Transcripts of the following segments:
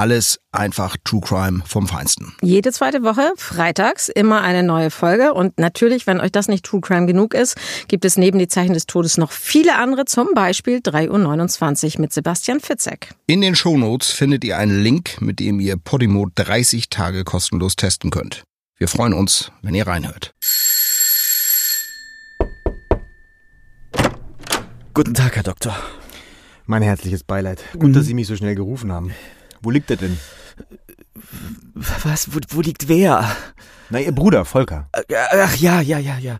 Alles einfach True Crime vom Feinsten. Jede zweite Woche, freitags, immer eine neue Folge. Und natürlich, wenn euch das nicht True Crime genug ist, gibt es neben die Zeichen des Todes noch viele andere, zum Beispiel 3.29 Uhr mit Sebastian Fitzek. In den Shownotes findet ihr einen Link, mit dem ihr Podimo 30 Tage kostenlos testen könnt. Wir freuen uns, wenn ihr reinhört. Guten Tag, Herr Doktor. Mein herzliches Beileid. Gut, dass Sie mich so schnell gerufen haben. Wo liegt er denn? Was? Wo, wo liegt wer? Na, Ihr Bruder, Volker. Äh, Ach ja, ja, ja, ja.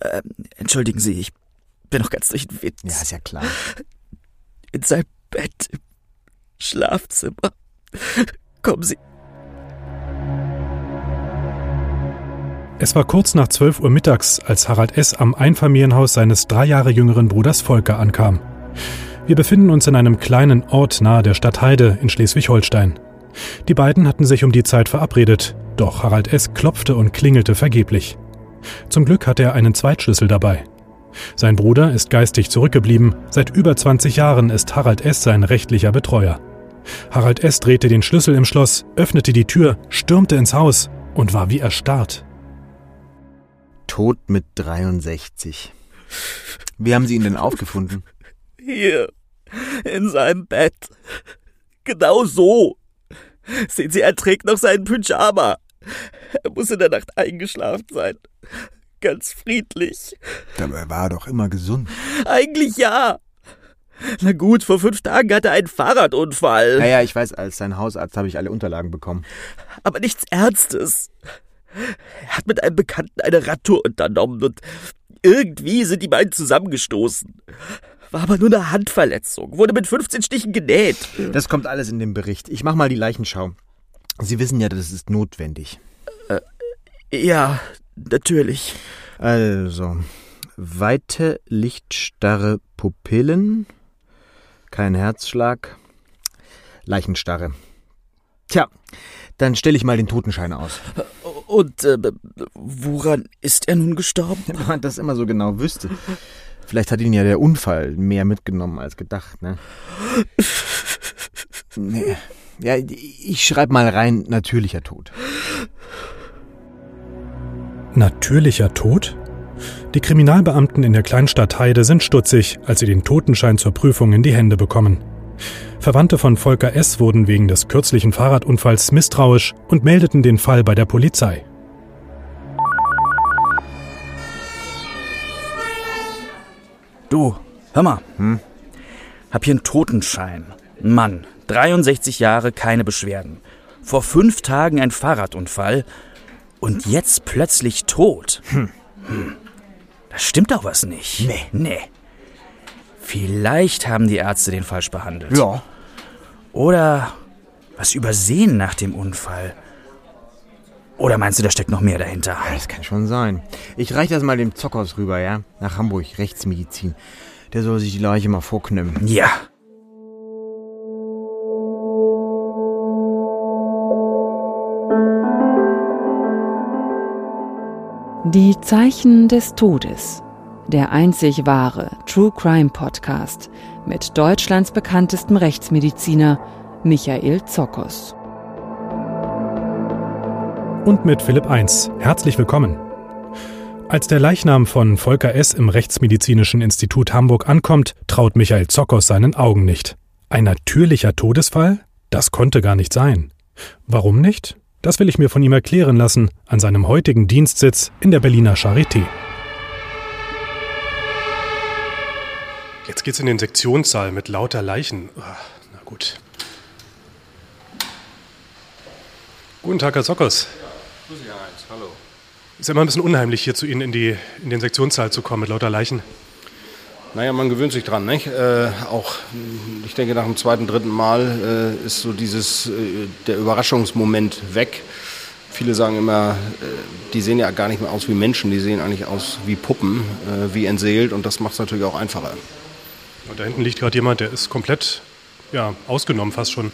Äh, entschuldigen Sie, ich bin noch ganz durch den Wind. Ja, ist ja klar. In seinem Bett im Schlafzimmer. Kommen Sie. Es war kurz nach 12 Uhr mittags, als Harald S. am Einfamilienhaus seines drei Jahre jüngeren Bruders Volker ankam. Wir befinden uns in einem kleinen Ort nahe der Stadt Heide in Schleswig-Holstein. Die beiden hatten sich um die Zeit verabredet, doch Harald S. klopfte und klingelte vergeblich. Zum Glück hatte er einen Zweitschlüssel dabei. Sein Bruder ist geistig zurückgeblieben, seit über 20 Jahren ist Harald S. sein rechtlicher Betreuer. Harald S. drehte den Schlüssel im Schloss, öffnete die Tür, stürmte ins Haus und war wie erstarrt. Tot mit 63. Wie haben Sie ihn denn aufgefunden? Hier. In seinem Bett. Genau so. Sehen Sie, er trägt noch seinen Pyjama. Er muss in der Nacht eingeschlafen sein. Ganz friedlich. Dabei war er doch immer gesund. Eigentlich ja. Na gut, vor fünf Tagen hatte er einen Fahrradunfall. Naja, ich weiß, als sein Hausarzt habe ich alle Unterlagen bekommen. Aber nichts Ernstes. Er hat mit einem Bekannten eine Radtour unternommen und irgendwie sind die beiden zusammengestoßen. War aber nur eine Handverletzung, wurde mit 15 Stichen genäht. Das kommt alles in dem Bericht. Ich mach mal die Leichenschau. Sie wissen ja, das ist notwendig. Ja, natürlich. Also, weite, lichtstarre Pupillen, kein Herzschlag, Leichenstarre. Tja, dann stelle ich mal den Totenschein aus. Und äh, woran ist er nun gestorben? Wenn man das immer so genau wüsste. Vielleicht hat ihn ja der Unfall mehr mitgenommen als gedacht, ne? Nee. Ja, ich schreibe mal rein, natürlicher Tod. Natürlicher Tod? Die Kriminalbeamten in der Kleinstadt Heide sind stutzig, als sie den Totenschein zur Prüfung in die Hände bekommen. Verwandte von Volker S. wurden wegen des kürzlichen Fahrradunfalls misstrauisch und meldeten den Fall bei der Polizei. Du, hör mal. Hm? Hab hier einen Totenschein. Ein Mann, 63 Jahre, keine Beschwerden. Vor fünf Tagen ein Fahrradunfall und jetzt plötzlich tot. Hm. Da stimmt doch was nicht. Nee. Nee. Vielleicht haben die Ärzte den falsch behandelt. Ja. Oder was übersehen nach dem Unfall. Oder meinst du, da steckt noch mehr dahinter? Das kann schon sein. Ich reiche das mal dem Zockers rüber, ja? Nach Hamburg, Rechtsmedizin. Der soll sich die Leiche mal vorknimmen. Ja. Die Zeichen des Todes. Der einzig wahre True Crime Podcast mit Deutschlands bekanntestem Rechtsmediziner Michael Zokos. Und mit Philipp 1. Herzlich willkommen. Als der Leichnam von Volker S. im Rechtsmedizinischen Institut Hamburg ankommt, traut Michael Zokos seinen Augen nicht. Ein natürlicher Todesfall? Das konnte gar nicht sein. Warum nicht? Das will ich mir von ihm erklären lassen an seinem heutigen Dienstsitz in der Berliner Charité. Jetzt geht's in den Sektionssaal mit lauter Leichen. Ah, Na gut. Guten Tag, Herr Sockers. Grüß Sie, Heinz. Hallo. Ist ja immer ein bisschen unheimlich, hier zu Ihnen in, die, in den Sektionssaal zu kommen mit lauter Leichen. Naja, man gewöhnt sich dran, nicht? Äh, auch, ich denke, nach dem zweiten, dritten Mal äh, ist so dieses, äh, der Überraschungsmoment weg. Viele sagen immer, äh, die sehen ja gar nicht mehr aus wie Menschen, die sehen eigentlich aus wie Puppen, äh, wie entseelt und das macht es natürlich auch einfacher. Und da hinten liegt gerade jemand, der ist komplett ja, ausgenommen fast schon.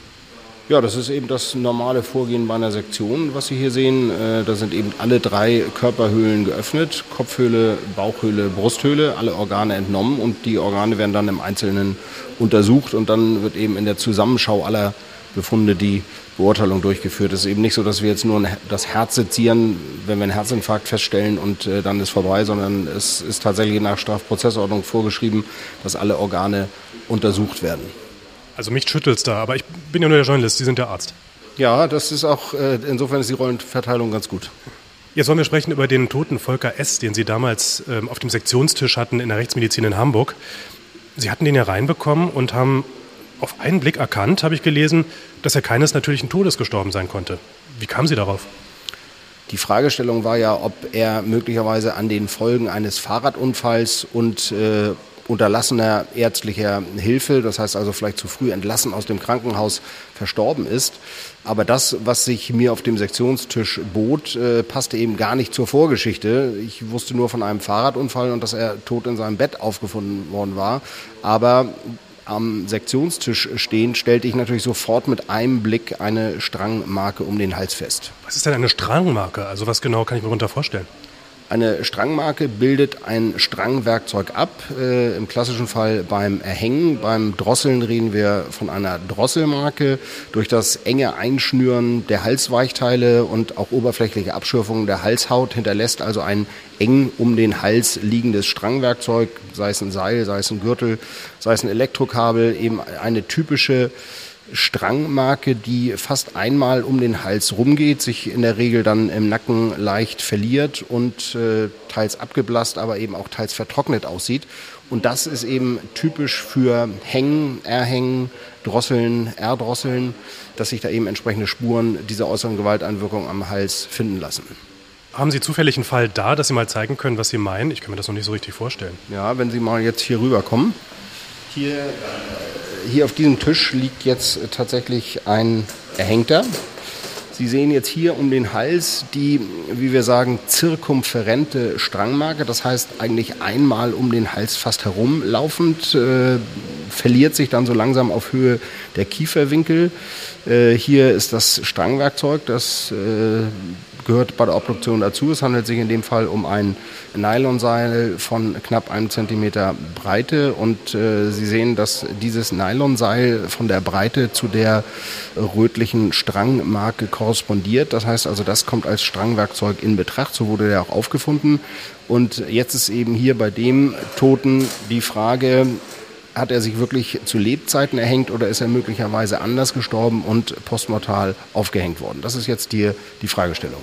Ja, das ist eben das normale Vorgehen bei einer Sektion, was Sie hier sehen. Äh, da sind eben alle drei Körperhöhlen geöffnet. Kopfhöhle, Bauchhöhle, Brusthöhle, alle Organe entnommen und die Organe werden dann im Einzelnen untersucht und dann wird eben in der Zusammenschau aller Befunde die Beurteilung durchgeführt. Es ist eben nicht so, dass wir jetzt nur das Herz sezieren, wenn wir einen Herzinfarkt feststellen und äh, dann ist vorbei, sondern es ist tatsächlich nach Strafprozessordnung vorgeschrieben, dass alle Organe untersucht werden. Also mich schüttelt's da, aber ich bin ja nur der Journalist, Sie sind der Arzt. Ja, das ist auch, äh, insofern ist die Rollenverteilung ganz gut. Jetzt wollen wir sprechen über den toten Volker S., den Sie damals ähm, auf dem Sektionstisch hatten in der Rechtsmedizin in Hamburg. Sie hatten den ja reinbekommen und haben auf einen Blick erkannt, habe ich gelesen, dass er keines natürlichen Todes gestorben sein konnte. Wie kamen Sie darauf? Die Fragestellung war ja, ob er möglicherweise an den Folgen eines Fahrradunfalls und äh, unterlassener ärztlicher Hilfe, das heißt also vielleicht zu früh entlassen aus dem Krankenhaus, verstorben ist. Aber das, was sich mir auf dem Sektionstisch bot, äh, passte eben gar nicht zur Vorgeschichte. Ich wusste nur von einem Fahrradunfall und dass er tot in seinem Bett aufgefunden worden war. Aber am Sektionstisch stehen, stellte ich natürlich sofort mit einem Blick eine Strangmarke um den Hals fest. Was ist denn eine Strangmarke? Also was genau kann ich mir darunter vorstellen? Eine Strangmarke bildet ein Strangwerkzeug ab. Äh, Im klassischen Fall beim Erhängen. Beim Drosseln reden wir von einer Drosselmarke. Durch das enge Einschnüren der Halsweichteile und auch oberflächliche Abschürfung der Halshaut hinterlässt also ein eng um den Hals liegendes Strangwerkzeug, sei es ein Seil, sei es ein Gürtel, sei es ein Elektrokabel, eben eine typische Strangmarke, die fast einmal um den Hals rumgeht, sich in der Regel dann im Nacken leicht verliert und äh, teils abgeblasst, aber eben auch teils vertrocknet aussieht. Und das ist eben typisch für Hängen, Erhängen, Drosseln, Erdrosseln, dass sich da eben entsprechende Spuren dieser äußeren Gewalteinwirkung am Hals finden lassen. Haben Sie zufällig einen Fall da, dass Sie mal zeigen können, was Sie meinen? Ich kann mir das noch nicht so richtig vorstellen. Ja, wenn Sie mal jetzt hier rüberkommen. Hier hier auf diesem Tisch liegt jetzt tatsächlich ein Erhängter. Sie sehen jetzt hier um den Hals die, wie wir sagen, zirkumferente Strangmarke. Das heißt eigentlich einmal um den Hals fast herumlaufend, äh, verliert sich dann so langsam auf Höhe der Kieferwinkel. Äh, hier ist das Strangwerkzeug, das äh, gehört bei der Obduktion dazu. Es handelt sich in dem Fall um ein Nylonseil von knapp einem Zentimeter Breite und äh, Sie sehen, dass dieses Nylonseil von der Breite zu der rötlichen Strangmarke korrespondiert. Das heißt also, das kommt als Strangwerkzeug in Betracht. So wurde der auch aufgefunden. Und jetzt ist eben hier bei dem Toten die Frage, hat er sich wirklich zu Lebzeiten erhängt oder ist er möglicherweise anders gestorben und postmortal aufgehängt worden? Das ist jetzt die, die Fragestellung.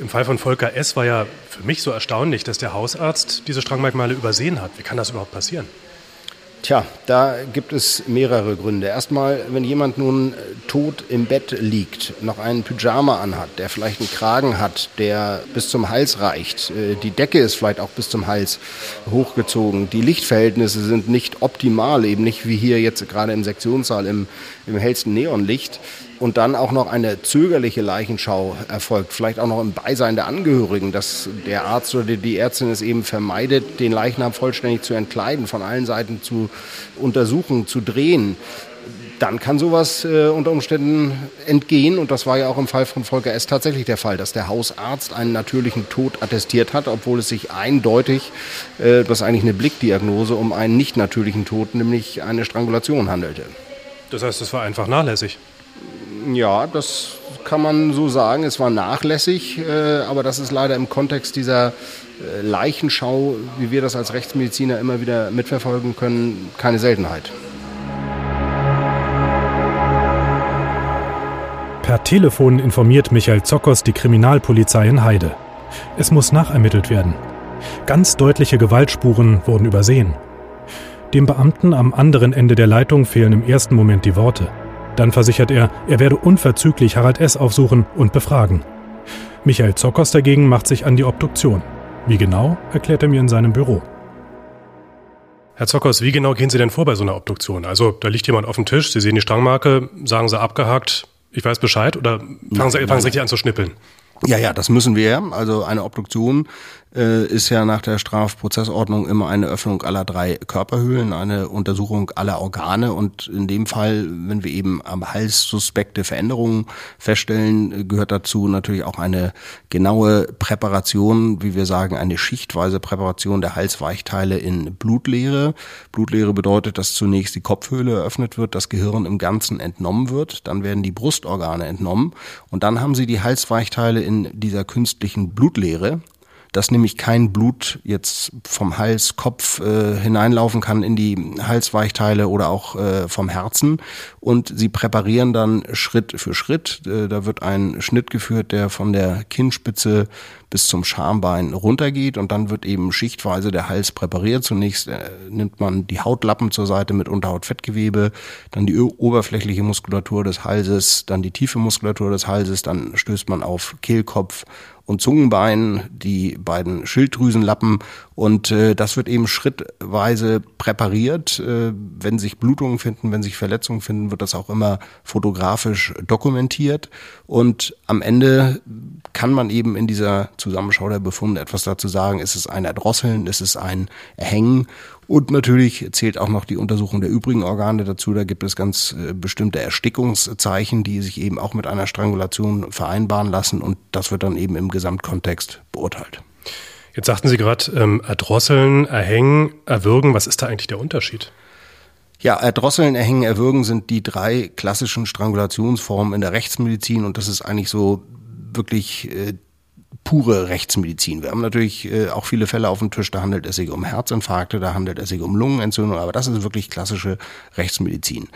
Im Fall von Volker S. war ja für mich so erstaunlich, dass der Hausarzt diese Strangmerkmale übersehen hat. Wie kann das überhaupt passieren? Tja, da gibt es mehrere Gründe. Erstmal, wenn jemand nun äh, tot im Bett liegt, noch einen Pyjama anhat, der vielleicht einen Kragen hat, der bis zum Hals reicht, äh, die Decke ist vielleicht auch bis zum Hals hochgezogen, die Lichtverhältnisse sind nicht optimal, eben nicht wie hier jetzt gerade im Sektionssaal im, im hellsten Neonlicht, und dann auch noch eine zögerliche Leichenschau erfolgt, vielleicht auch noch im Beisein der Angehörigen, dass der Arzt oder die Ärztin es eben vermeidet, den Leichnam vollständig zu entkleiden, von allen Seiten zu untersuchen, zu drehen, dann kann sowas äh, unter Umständen entgehen. Und das war ja auch im Fall von Volker S. tatsächlich der Fall, dass der Hausarzt einen natürlichen Tod attestiert hat, obwohl es sich eindeutig, äh, das ist eigentlich eine Blickdiagnose, um einen nicht natürlichen Tod, nämlich eine Strangulation handelte. Das heißt, es war einfach nachlässig. Ja, das kann man so sagen. Es war nachlässig, äh, aber das ist leider im Kontext dieser äh, Leichenschau, wie wir das als Rechtsmediziner immer wieder mitverfolgen können, keine Seltenheit. Per Telefon informiert Michael Zockers die Kriminalpolizei in Heide. Es muss nachermittelt werden. Ganz deutliche Gewaltspuren wurden übersehen. Dem Beamten am anderen Ende der Leitung fehlen im ersten Moment die Worte. Dann versichert er, er werde unverzüglich Harald S. aufsuchen und befragen. Michael Zockers dagegen macht sich an die Obduktion. Wie genau, erklärt er mir in seinem Büro. Herr Zockers, wie genau gehen Sie denn vor bei so einer Obduktion? Also, da liegt jemand auf dem Tisch, Sie sehen die Strangmarke, sagen Sie abgehakt, ich weiß Bescheid oder fangen Sie, fangen Sie richtig an zu schnippeln? Ja, ja, das müssen wir. Also eine Obduktion äh, ist ja nach der Strafprozessordnung immer eine Öffnung aller drei Körperhöhlen, eine Untersuchung aller Organe und in dem Fall, wenn wir eben am Hals suspekte Veränderungen feststellen, gehört dazu natürlich auch eine genaue Präparation, wie wir sagen, eine schichtweise Präparation der Halsweichteile in Blutleere. Blutleere bedeutet, dass zunächst die Kopfhöhle eröffnet wird, das Gehirn im Ganzen entnommen wird, dann werden die Brustorgane entnommen und dann haben sie die Halsweichteile in dieser künstlichen Blutleere dass nämlich kein Blut jetzt vom Hals, Kopf äh, hineinlaufen kann in die Halsweichteile oder auch äh, vom Herzen. Und sie präparieren dann Schritt für Schritt. Äh, da wird ein Schnitt geführt, der von der Kinnspitze bis zum Schambein runtergeht und dann wird eben schichtweise der Hals präpariert. Zunächst äh, nimmt man die Hautlappen zur Seite mit Unterhautfettgewebe, dann die oberflächliche Muskulatur des Halses, dann die tiefe Muskulatur des Halses, dann stößt man auf Kehlkopf und Zungenbein, die beiden Schilddrüsenlappen und äh, das wird eben schrittweise präpariert. Äh, wenn sich Blutungen finden, wenn sich Verletzungen finden, wird das auch immer fotografisch dokumentiert und am Ende kann man eben in dieser Zusammenschau der Befunde etwas dazu sagen. Ist es ein Erdrosseln, ist es ein Erhängen und natürlich zählt auch noch die Untersuchung der übrigen Organe dazu. Da gibt es ganz äh, bestimmte Erstickungszeichen, die sich eben auch mit einer Strangulation vereinbaren lassen. Und das wird dann eben im Gesamtkontext beurteilt. Jetzt sagten Sie gerade, ähm, erdrosseln, erhängen, erwürgen. Was ist da eigentlich der Unterschied? Ja, erdrosseln, erhängen, erwürgen sind die drei klassischen Strangulationsformen in der Rechtsmedizin und das ist eigentlich so wirklich äh, pure Rechtsmedizin. Wir haben natürlich äh, auch viele Fälle auf dem Tisch, da handelt es sich um Herzinfarkte, da handelt es sich um Lungenentzündung, aber das ist wirklich klassische Rechtsmedizin.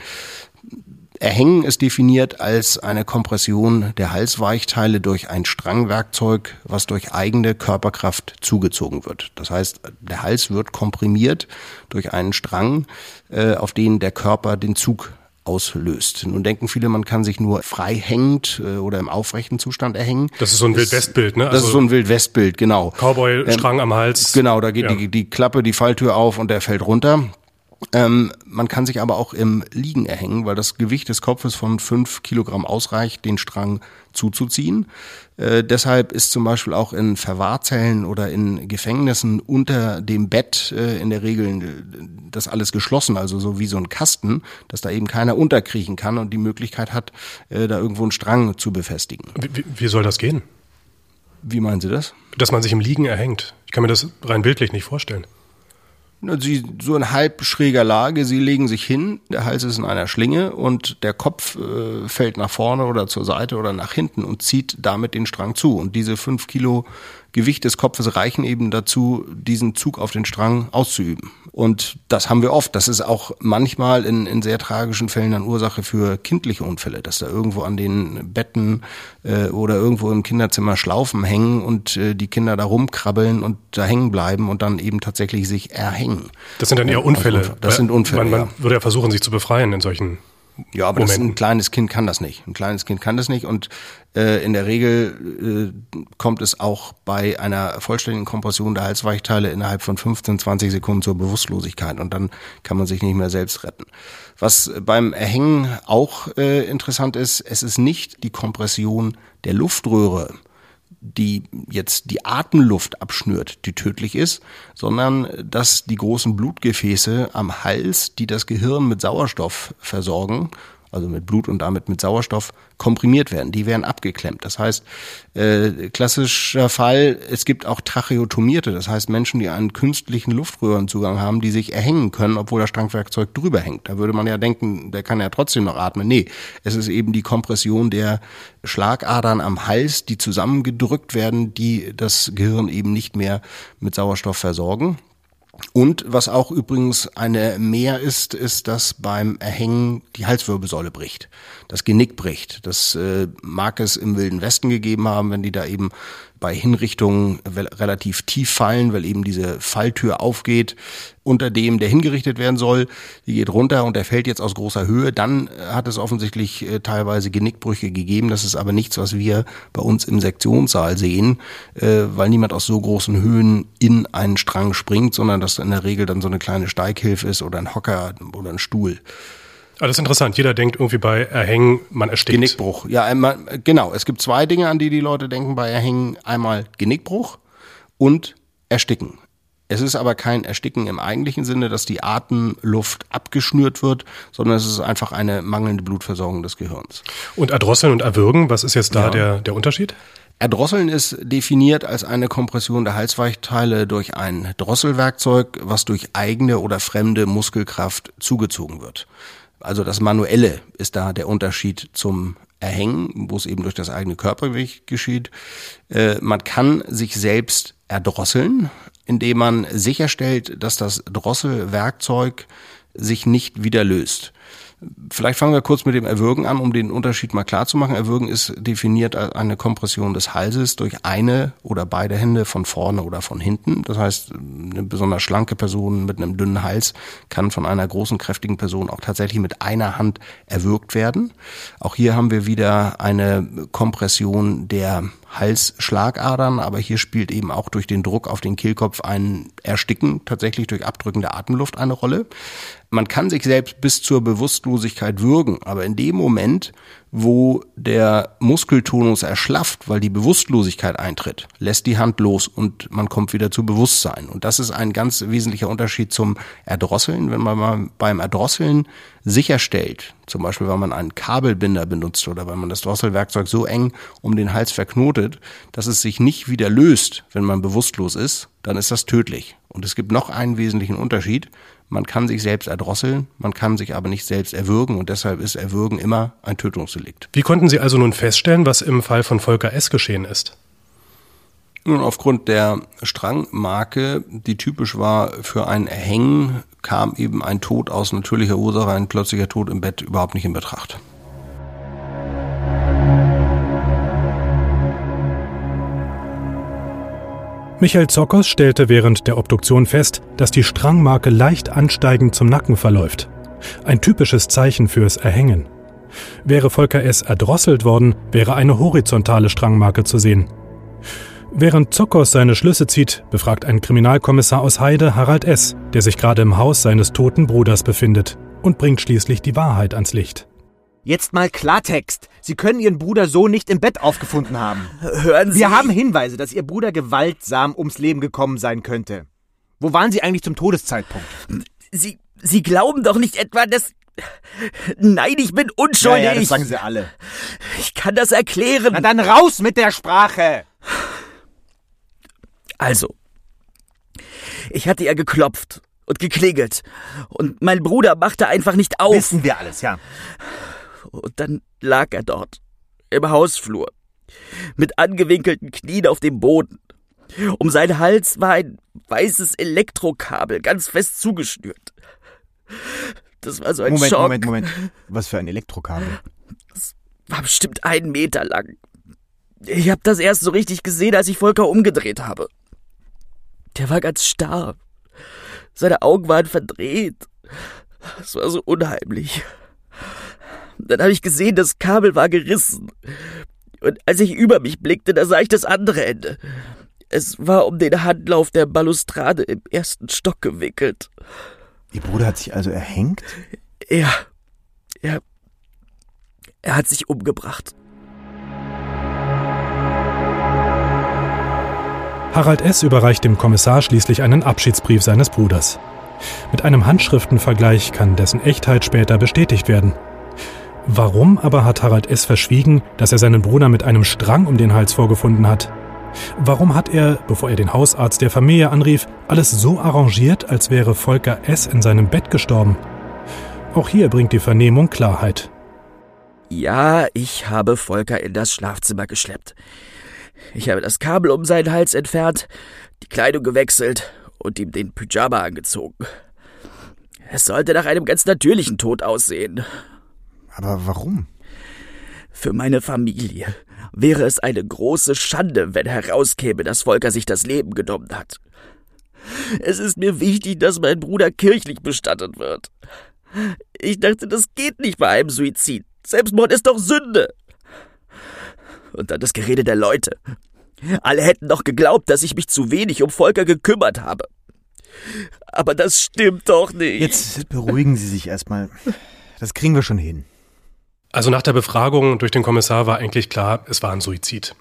Erhängen ist definiert als eine Kompression der Halsweichteile durch ein Strangwerkzeug, was durch eigene Körperkraft zugezogen wird. Das heißt, der Hals wird komprimiert durch einen Strang, äh, auf den der Körper den Zug auslöst. Nun denken viele, man kann sich nur frei hängend äh, oder im aufrechten Zustand erhängen. Das ist so ein Wildwestbild, ne? Also das ist so ein Wildwestbild, genau. Cowboy-Strang ähm, am Hals. Genau, da geht ja. die, die Klappe, die Falltür auf und der fällt runter. Ähm, man kann sich aber auch im Liegen erhängen, weil das Gewicht des Kopfes von fünf Kilogramm ausreicht, den Strang zuzuziehen. Äh, deshalb ist zum Beispiel auch in Verwahrzellen oder in Gefängnissen unter dem Bett äh, in der Regel äh, das alles geschlossen, also so wie so ein Kasten, dass da eben keiner unterkriechen kann und die Möglichkeit hat, äh, da irgendwo einen Strang zu befestigen. Wie, wie soll das gehen? Wie meinen Sie das? Dass man sich im Liegen erhängt. Ich kann mir das rein bildlich nicht vorstellen. Sie so in halb schräger Lage, sie legen sich hin, der Hals ist in einer Schlinge und der Kopf äh, fällt nach vorne oder zur Seite oder nach hinten und zieht damit den Strang zu. Und diese fünf Kilo Gewicht des Kopfes reichen eben dazu, diesen Zug auf den Strang auszuüben. Und das haben wir oft. Das ist auch manchmal in, in sehr tragischen Fällen dann Ursache für kindliche Unfälle, dass da irgendwo an den Betten äh, oder irgendwo im Kinderzimmer Schlaufen hängen und äh, die Kinder da rumkrabbeln und da hängen bleiben und dann eben tatsächlich sich erhängen. Das sind dann eher Unfälle. Das sind Unfälle. Man, man ja. würde ja versuchen, sich zu befreien in solchen ja, aber das, ein kleines Kind kann das nicht. Ein kleines Kind kann das nicht und äh, in der Regel äh, kommt es auch bei einer vollständigen Kompression der Halsweichteile innerhalb von 15, 20 Sekunden zur Bewusstlosigkeit und dann kann man sich nicht mehr selbst retten. Was beim Erhängen auch äh, interessant ist, es ist nicht die Kompression der Luftröhre, die jetzt die Atemluft abschnürt, die tödlich ist, sondern dass die großen Blutgefäße am Hals, die das Gehirn mit Sauerstoff versorgen, also mit Blut und damit mit Sauerstoff, komprimiert werden. Die werden abgeklemmt. Das heißt, äh, klassischer Fall, es gibt auch Tracheotomierte, das heißt Menschen, die einen künstlichen Luftröhrenzugang haben, die sich erhängen können, obwohl das Strangwerkzeug drüber hängt. Da würde man ja denken, der kann ja trotzdem noch atmen. Nee, es ist eben die Kompression der Schlagadern am Hals, die zusammengedrückt werden, die das Gehirn eben nicht mehr mit Sauerstoff versorgen. Und was auch übrigens eine Mehr ist, ist, dass beim Erhängen die Halswirbelsäule bricht, das Genick bricht. Das äh, mag es im Wilden Westen gegeben haben, wenn die da eben bei Hinrichtungen relativ tief fallen, weil eben diese Falltür aufgeht unter dem, der hingerichtet werden soll. Die geht runter und der fällt jetzt aus großer Höhe. Dann äh, hat es offensichtlich äh, teilweise Genickbrüche gegeben. Das ist aber nichts, was wir bei uns im Sektionssaal sehen, äh, weil niemand aus so großen Höhen in einen Strang springt, sondern das in der Regel dann so eine kleine Steighilfe ist oder ein Hocker oder ein Stuhl. Ah, das ist interessant. Jeder denkt irgendwie bei Erhängen, man erstickt. Genickbruch. Ja, einmal, genau. Es gibt zwei Dinge, an die die Leute denken bei Erhängen. Einmal Genickbruch und Ersticken. Es ist aber kein Ersticken im eigentlichen Sinne, dass die Atemluft abgeschnürt wird, sondern es ist einfach eine mangelnde Blutversorgung des Gehirns. Und erdrosseln und erwürgen, was ist jetzt da ja. der, der Unterschied? Erdrosseln ist definiert als eine Kompression der Halsweichteile durch ein Drosselwerkzeug, was durch eigene oder fremde Muskelkraft zugezogen wird. Also das Manuelle ist da der Unterschied zum Erhängen, wo es eben durch das eigene Körpergewicht geschieht. Äh, man kann sich selbst erdrosseln, indem man sicherstellt, dass das Drosselwerkzeug sich nicht wieder löst. Vielleicht fangen wir kurz mit dem Erwürgen an, um den Unterschied mal klar zu machen. Erwürgen ist definiert als eine Kompression des Halses durch eine oder beide Hände von vorne oder von hinten. Das heißt, eine besonders schlanke Person mit einem dünnen Hals kann von einer großen, kräftigen Person auch tatsächlich mit einer Hand erwürgt werden. Auch hier haben wir wieder eine Kompression der Halsschlagadern, aber hier spielt eben auch durch den Druck auf den Kehlkopf ein Ersticken tatsächlich durch Abdrücken der Atemluft eine Rolle. Man kann sich selbst bis zur Bewusstlosigkeit würgen, aber in dem Moment, wo der Muskeltonus erschlafft, weil die Bewusstlosigkeit eintritt, lässt die Hand los und man kommt wieder zu Bewusstsein. Und das ist ein ganz wesentlicher Unterschied zum Erdrosseln. Wenn man mal beim Erdrosseln sicherstellt, zum Beispiel weil man einen Kabelbinder benutzt oder weil man das Drosselwerkzeug so eng um den Hals verknotet, dass es sich nicht wieder löst, wenn man bewusstlos ist, dann ist das tödlich. Und es gibt noch einen wesentlichen Unterschied. Man kann sich selbst erdrosseln, man kann sich aber nicht selbst erwürgen und deshalb ist Erwürgen immer ein Tötungsdelikt. Wie konnten Sie also nun feststellen, was im Fall von Volker S. geschehen ist? Nun, aufgrund der Strangmarke, die typisch war für ein Erhängen, kam eben ein Tod aus natürlicher Ursache, ein plötzlicher Tod im Bett überhaupt nicht in Betracht. Michael Zockers stellte während der Obduktion fest, dass die Strangmarke leicht ansteigend zum Nacken verläuft. Ein typisches Zeichen fürs Erhängen. Wäre Volker S. erdrosselt worden, wäre eine horizontale Strangmarke zu sehen. Während Zockers seine Schlüsse zieht, befragt ein Kriminalkommissar aus Heide Harald S., der sich gerade im Haus seines toten Bruders befindet, und bringt schließlich die Wahrheit ans Licht. Jetzt mal Klartext. Sie können Ihren Bruder so nicht im Bett aufgefunden haben. Hören Sie. Wir haben Hinweise, dass Ihr Bruder gewaltsam ums Leben gekommen sein könnte. Wo waren Sie eigentlich zum Todeszeitpunkt? Sie, Sie glauben doch nicht etwa, dass. Nein, ich bin unschuldig. Ja, ja, das sagen Sie alle. Ich kann das erklären. Na dann raus mit der Sprache. Also, ich hatte ja geklopft und geklingelt und mein Bruder machte einfach nicht auf. Wissen wir alles, ja. Und dann lag er dort, im Hausflur, mit angewinkelten Knien auf dem Boden. Um seinen Hals war ein weißes Elektrokabel ganz fest zugeschnürt. Das war so ein Moment, Schock. Moment, Moment. Was für ein Elektrokabel? Das war bestimmt einen Meter lang. Ich habe das erst so richtig gesehen, als ich Volker umgedreht habe. Der war ganz starr. Seine Augen waren verdreht. Es war so unheimlich. Dann habe ich gesehen, das Kabel war gerissen. Und als ich über mich blickte, da sah ich das andere Ende. Es war um den Handlauf der Balustrade im ersten Stock gewickelt. Ihr Bruder hat sich also erhängt? Ja. Er, er hat sich umgebracht. Harald S. überreicht dem Kommissar schließlich einen Abschiedsbrief seines Bruders. Mit einem Handschriftenvergleich kann dessen Echtheit später bestätigt werden. Warum aber hat Harald S. verschwiegen, dass er seinen Bruder mit einem Strang um den Hals vorgefunden hat? Warum hat er, bevor er den Hausarzt der Familie anrief, alles so arrangiert, als wäre Volker S. in seinem Bett gestorben? Auch hier bringt die Vernehmung Klarheit. Ja, ich habe Volker in das Schlafzimmer geschleppt. Ich habe das Kabel um seinen Hals entfernt, die Kleidung gewechselt und ihm den Pyjama angezogen. Es sollte nach einem ganz natürlichen Tod aussehen. Aber warum? Für meine Familie wäre es eine große Schande, wenn herauskäme, dass Volker sich das Leben genommen hat. Es ist mir wichtig, dass mein Bruder kirchlich bestattet wird. Ich dachte, das geht nicht bei einem Suizid. Selbstmord ist doch Sünde. Und dann das Gerede der Leute. Alle hätten doch geglaubt, dass ich mich zu wenig um Volker gekümmert habe. Aber das stimmt doch nicht. Jetzt beruhigen Sie sich erstmal. Das kriegen wir schon hin. Also nach der Befragung durch den Kommissar war eigentlich klar, es war ein Suizid.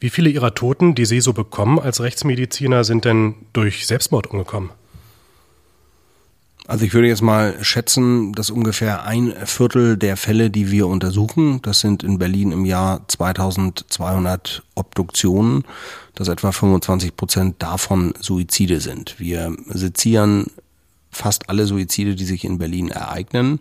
Wie viele Ihrer Toten, die Sie so bekommen als Rechtsmediziner, sind denn durch Selbstmord umgekommen? Also ich würde jetzt mal schätzen, dass ungefähr ein Viertel der Fälle, die wir untersuchen, das sind in Berlin im Jahr 2200 Obduktionen, dass etwa 25 Prozent davon Suizide sind. Wir sezieren fast alle Suizide, die sich in Berlin ereignen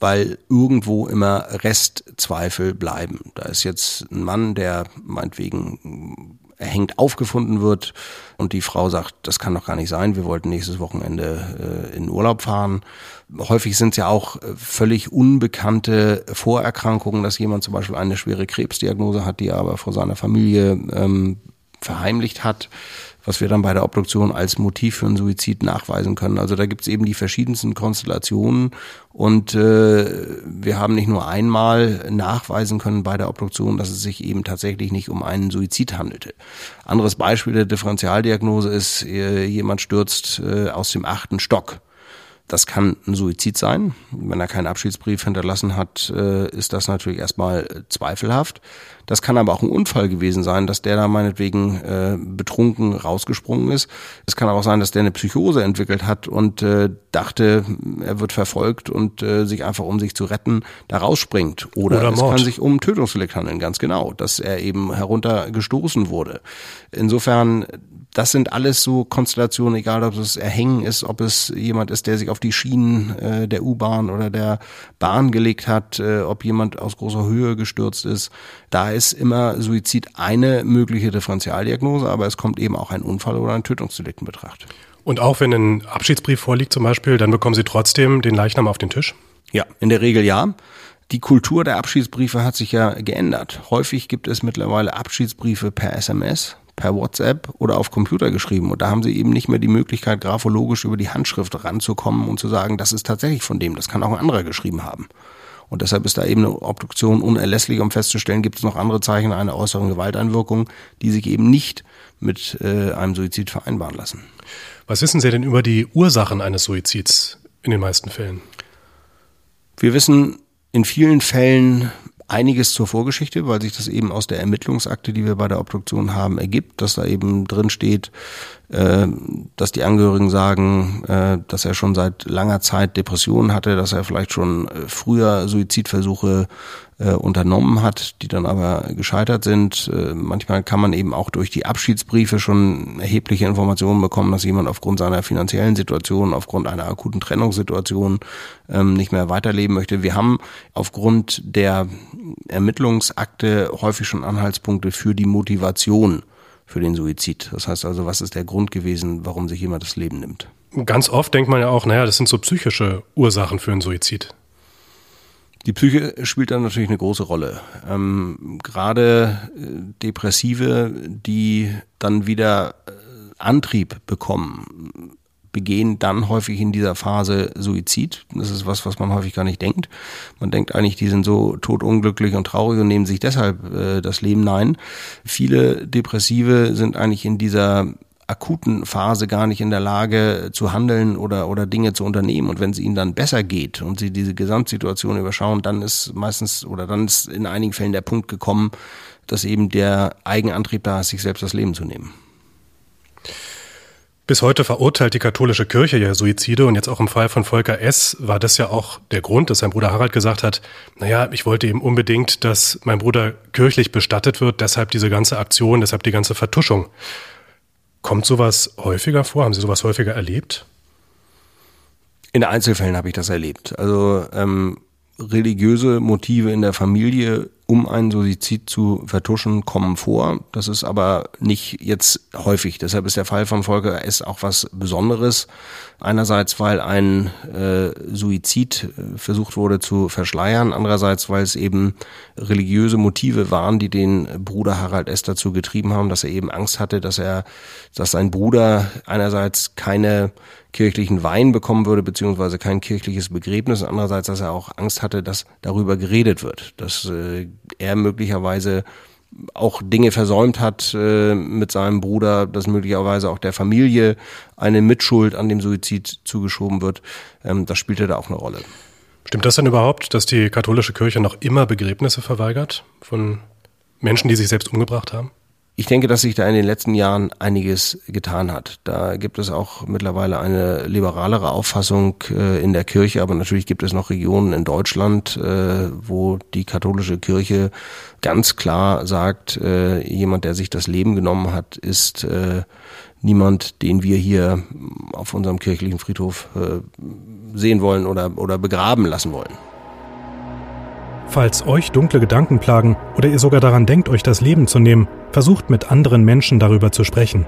weil irgendwo immer Restzweifel bleiben. Da ist jetzt ein Mann, der meinetwegen erhängt aufgefunden wird und die Frau sagt, das kann doch gar nicht sein, wir wollten nächstes Wochenende äh, in Urlaub fahren. Häufig sind es ja auch äh, völlig unbekannte Vorerkrankungen, dass jemand zum Beispiel eine schwere Krebsdiagnose hat, die er aber vor seiner Familie ähm, verheimlicht hat was wir dann bei der Obduktion als Motiv für einen Suizid nachweisen können. Also da gibt es eben die verschiedensten Konstellationen und äh, wir haben nicht nur einmal nachweisen können bei der Obduktion, dass es sich eben tatsächlich nicht um einen Suizid handelte. Anderes Beispiel der Differentialdiagnose ist, äh, jemand stürzt äh, aus dem achten Stock das kann ein Suizid sein. Wenn er keinen Abschiedsbrief hinterlassen hat, äh, ist das natürlich erstmal zweifelhaft. Das kann aber auch ein Unfall gewesen sein, dass der da meinetwegen äh, betrunken rausgesprungen ist. Es kann aber auch sein, dass der eine Psychose entwickelt hat und äh, dachte, er wird verfolgt und sich einfach um sich zu retten da rausspringt. Oder, Oder es kann sich um Tötungsdelikt handeln, ganz genau, dass er eben heruntergestoßen wurde. Insofern das sind alles so Konstellationen, egal ob es Erhängen ist, ob es jemand ist, der sich auf die Schienen äh, der U-Bahn oder der Bahn gelegt hat, äh, ob jemand aus großer Höhe gestürzt ist. Da ist immer Suizid eine mögliche Differentialdiagnose, aber es kommt eben auch ein Unfall oder ein Tötungsdelikt in Betracht. Und auch wenn ein Abschiedsbrief vorliegt zum Beispiel, dann bekommen Sie trotzdem den Leichnam auf den Tisch? Ja, in der Regel ja. Die Kultur der Abschiedsbriefe hat sich ja geändert. Häufig gibt es mittlerweile Abschiedsbriefe per SMS per WhatsApp oder auf Computer geschrieben. Und da haben sie eben nicht mehr die Möglichkeit, graphologisch über die Handschrift ranzukommen und zu sagen, das ist tatsächlich von dem, das kann auch ein anderer geschrieben haben. Und deshalb ist da eben eine Obduktion unerlässlich, um festzustellen, gibt es noch andere Zeichen einer äußeren Gewalteinwirkung, die sich eben nicht mit äh, einem Suizid vereinbaren lassen. Was wissen Sie denn über die Ursachen eines Suizids in den meisten Fällen? Wir wissen in vielen Fällen einiges zur Vorgeschichte, weil sich das eben aus der Ermittlungsakte, die wir bei der Obduktion haben, ergibt, dass da eben drin steht, äh, dass die Angehörigen sagen, äh, dass er schon seit langer Zeit Depressionen hatte, dass er vielleicht schon äh, früher Suizidversuche äh, unternommen hat, die dann aber gescheitert sind. Äh, manchmal kann man eben auch durch die Abschiedsbriefe schon erhebliche Informationen bekommen, dass jemand aufgrund seiner finanziellen Situation, aufgrund einer akuten Trennungssituation ähm, nicht mehr weiterleben möchte. Wir haben aufgrund der Ermittlungsakte häufig schon Anhaltspunkte für die Motivation für den Suizid. Das heißt also, was ist der Grund gewesen, warum sich jemand das Leben nimmt? Ganz oft denkt man ja auch, naja, das sind so psychische Ursachen für einen Suizid. Die Psyche spielt dann natürlich eine große Rolle. Ähm, Gerade äh, Depressive, die dann wieder äh, Antrieb bekommen, begehen dann häufig in dieser Phase Suizid. Das ist was, was man häufig gar nicht denkt. Man denkt eigentlich, die sind so totunglücklich und traurig und nehmen sich deshalb äh, das Leben. Nein, viele Depressive sind eigentlich in dieser akuten Phase gar nicht in der Lage zu handeln oder, oder Dinge zu unternehmen. Und wenn es ihnen dann besser geht und sie diese Gesamtsituation überschauen, dann ist meistens oder dann ist in einigen Fällen der Punkt gekommen, dass eben der Eigenantrieb da ist, sich selbst das Leben zu nehmen. Bis heute verurteilt die katholische Kirche ja Suizide und jetzt auch im Fall von Volker S. war das ja auch der Grund, dass sein Bruder Harald gesagt hat, naja, ich wollte eben unbedingt, dass mein Bruder kirchlich bestattet wird, deshalb diese ganze Aktion, deshalb die ganze Vertuschung. Kommt sowas häufiger vor? Haben Sie sowas häufiger erlebt? In Einzelfällen habe ich das erlebt. Also ähm, religiöse Motive in der Familie, um einen Suizid zu vertuschen, kommen vor. Das ist aber nicht jetzt häufig. Deshalb ist der Fall von Volker S. auch was Besonderes. Einerseits, weil ein äh, Suizid äh, versucht wurde zu verschleiern. Andererseits, weil es eben religiöse Motive waren, die den Bruder Harald S. dazu getrieben haben, dass er eben Angst hatte, dass er, dass sein Bruder einerseits keine kirchlichen Wein bekommen würde, beziehungsweise kein kirchliches Begräbnis. Andererseits, dass er auch Angst hatte, dass darüber geredet wird, dass äh, er möglicherweise auch Dinge versäumt hat äh, mit seinem Bruder, dass möglicherweise auch der Familie eine Mitschuld an dem Suizid zugeschoben wird. Ähm, das spielte da auch eine Rolle. Stimmt das denn überhaupt, dass die katholische Kirche noch immer Begräbnisse verweigert von Menschen, die sich selbst umgebracht haben? Ich denke, dass sich da in den letzten Jahren einiges getan hat. Da gibt es auch mittlerweile eine liberalere Auffassung äh, in der Kirche, aber natürlich gibt es noch Regionen in Deutschland, äh, wo die katholische Kirche ganz klar sagt, äh, jemand, der sich das Leben genommen hat, ist niemand, den wir hier auf unserem kirchlichen Friedhof sehen wollen oder, oder begraben lassen wollen. Falls euch dunkle Gedanken plagen oder ihr sogar daran denkt, euch das Leben zu nehmen, versucht mit anderen Menschen darüber zu sprechen.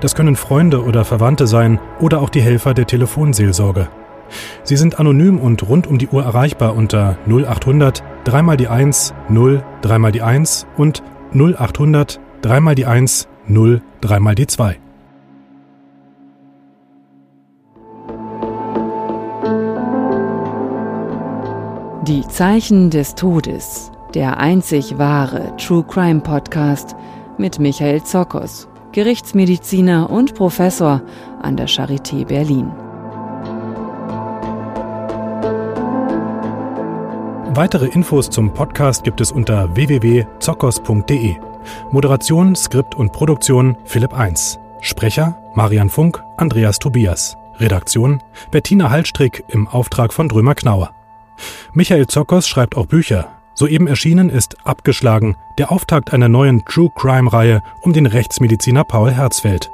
Das können Freunde oder Verwandte sein oder auch die Helfer der Telefonseelsorge. Sie sind anonym und rund um die Uhr erreichbar unter 0800 3 mal die 1 0 3 mal die 1 und 0800 3 mal die 1 0 3 mal die 2. Die Zeichen des Todes, der einzig wahre True Crime Podcast mit Michael Zokos, Gerichtsmediziner und Professor an der Charité Berlin. Weitere Infos zum Podcast gibt es unter www.zokos.de. Moderation, Skript und Produktion Philipp 1. Sprecher Marian Funk, Andreas Tobias. Redaktion Bettina Hallstrick im Auftrag von Drömer Knauer. Michael Zockers schreibt auch Bücher. Soeben erschienen ist Abgeschlagen, der Auftakt einer neuen True Crime Reihe um den Rechtsmediziner Paul Herzfeld.